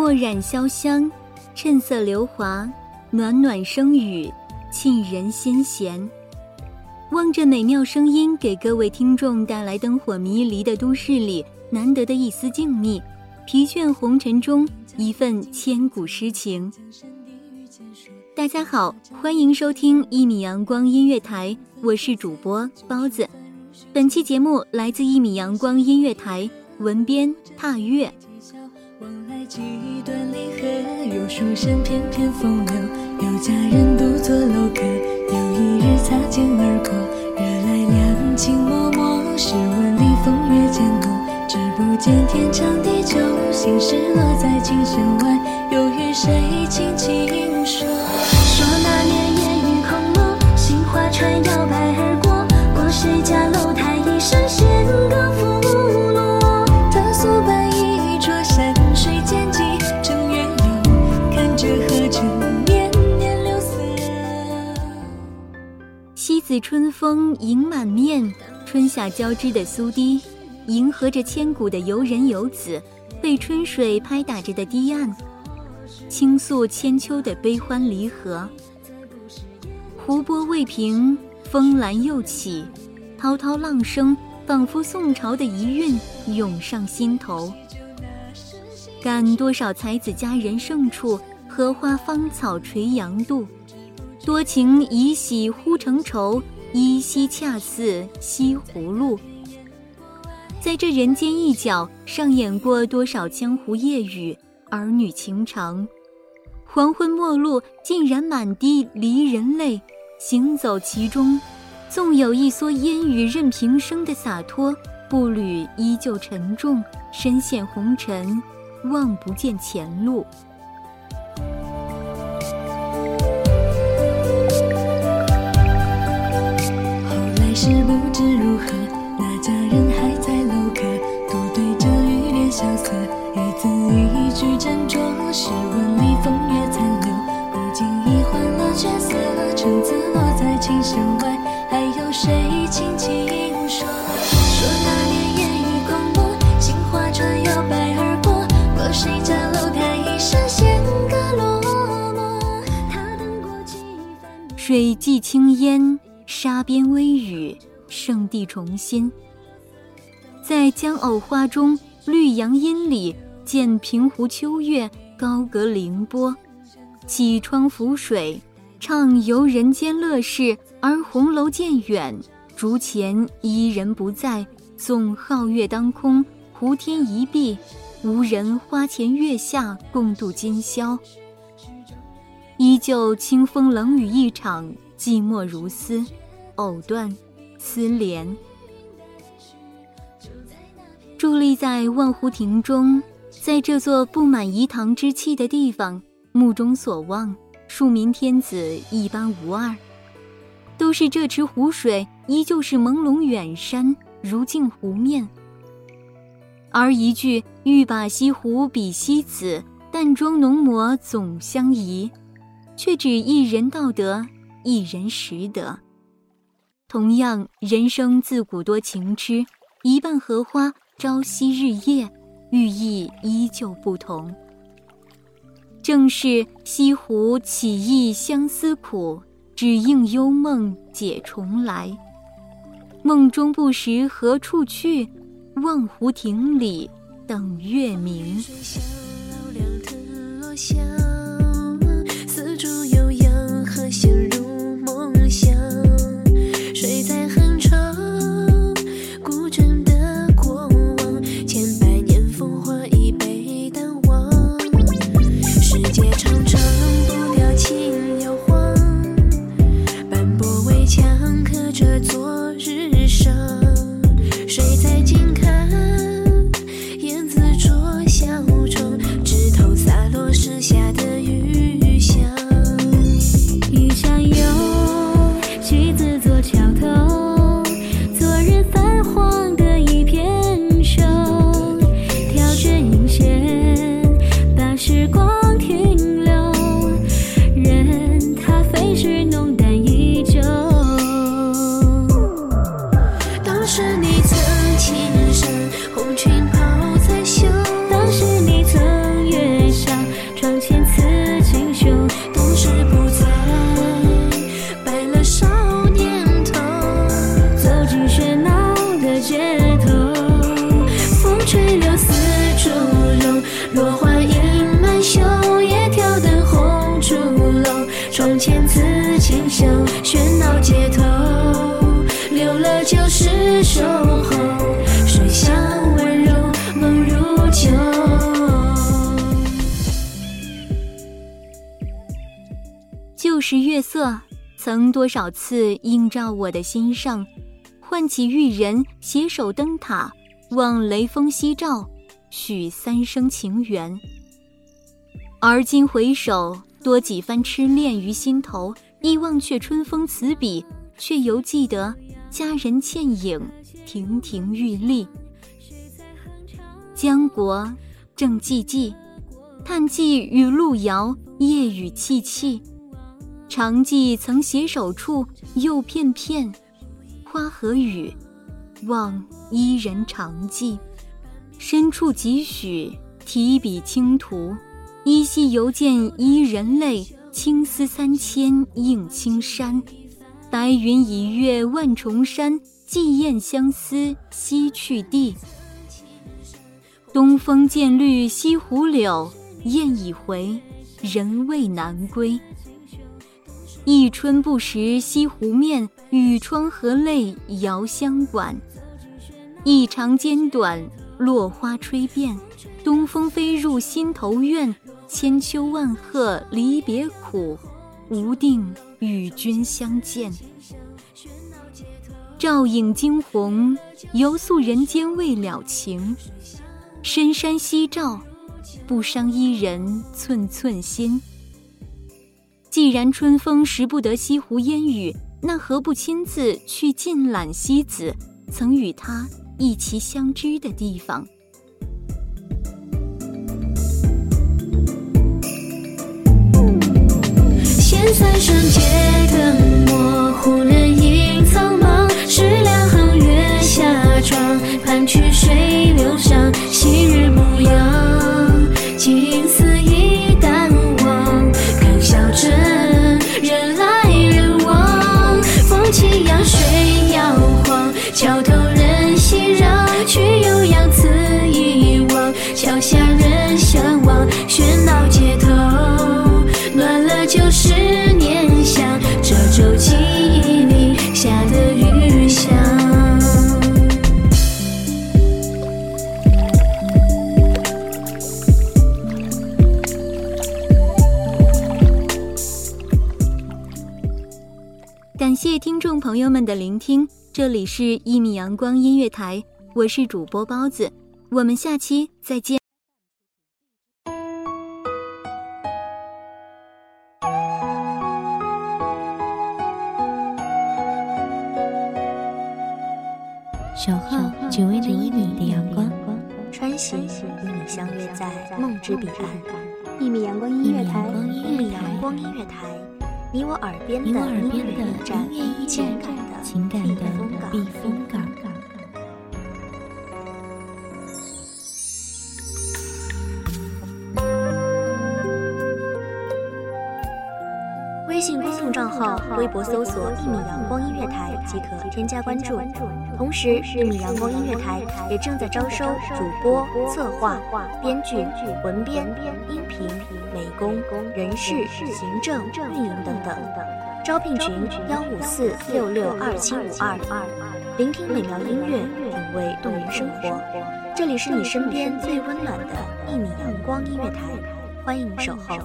墨染潇湘，趁色流华，暖暖声语，沁人心弦。望着美妙声音给各位听众带来灯火迷离的都市里难得的一丝静谧，疲倦红尘中一份千古诗情。大家好，欢迎收听一米阳光音乐台，我是主播包子。本期节目来自一米阳光音乐台，文编踏月。几段离合，有书生翩翩风流，有佳人独坐楼阁。有一日擦肩而过，惹来两情脉脉。试问里风月渐浓，只不见天长地久。心事落在琴弦外，又与谁轻轻说？说那年烟雨空蒙，杏花船摇摆西子春风迎满面，春夏交织的苏堤，迎合着千古的游人游子，被春水拍打着的堤岸，倾诉千秋的悲欢离合。湖波未平，风澜又起，滔滔浪声仿佛宋朝的遗韵涌上心头。感多少才子佳人胜处，荷花芳草垂杨渡。多情已喜忽成愁，依稀恰似西湖路。在这人间一角，上演过多少江湖夜雨、儿女情长。黄昏末路，竟然满地离人泪。行走其中，纵有一蓑烟雨任平生的洒脱，步履依旧沉重，身陷红尘，望不见前路。水际青烟，沙边微雨，圣地重新。在江藕花中，绿杨阴里，见平湖秋月，高阁凌波。起窗浮水，畅游人间乐事；而红楼渐远，竹前伊人不在。纵皓月当空，湖天一碧，无人花前月下共度今宵。依旧清风冷雨一场，寂寞如斯，藕断丝连。伫立在万湖亭中，在这座布满饴糖之气的地方，目中所望，庶民天子一般无二。都是这池湖水依旧是朦胧远山，如镜湖面。而一句“欲把西湖比西子，淡妆浓抹总相宜”，却只一人道得，一人识得。同样，人生自古多情痴，一半荷花朝夕日夜，寓意依旧不同。正是西湖起意相思苦。只应幽梦解重来，梦中不识何处去，望湖亭里等月明。时月色，曾多少次映照我的心上，唤起玉人携手灯塔，望雷锋夕照，许三生情缘。而今回首，多几番痴恋于心头，忆忘却春风词笔，却犹记得佳人倩影，亭亭玉立。江国正寂寂，叹寄与路遥，夜雨凄凄。常记曾携手处，又片片花和雨，望伊人常记。深处几许提笔轻涂，依稀犹见伊人泪，青丝三千映青山。白云已越万重山，寄雁相思西去地。东风渐绿西湖柳，雁已回，人未南归。一春不识西湖面，雨窗和泪遥相管。一长间短，落花吹遍，东风飞入心头怨。千秋万壑离别苦，无定与君相见。照影惊鸿，犹诉人间未了情。深山夕照，不伤伊人寸寸心。既然春风识不得西湖烟雨，那何不亲自去尽览西子曾与他一齐相知的地方？现三生皆灯墨，忽桥头人熙攘曲悠扬此一望桥下人相望喧闹街头乱了旧时念想这舟记忆里下的雨香感谢听众朋友们的聆听。这里是《一米阳光音乐台》，我是主播包子，我们下期再见。小号只为那一米的阳光，穿行与你相约在梦之彼岸。一米阳光音乐台，一米阳光音乐台，你我耳边的音乐驿站，情感。情感的避风港。微信公众账号、微博搜索“一米阳光音乐台”即可添加关注。同时，一米阳光音乐台也正在招收主播、策划、编剧、文编、音频、美工、人事、行政、运营等等。招聘群：幺五四六六二七五二。聆听美妙音乐，品味动人生活。这里是你身边最温暖的一米阳光音乐台，欢迎守候。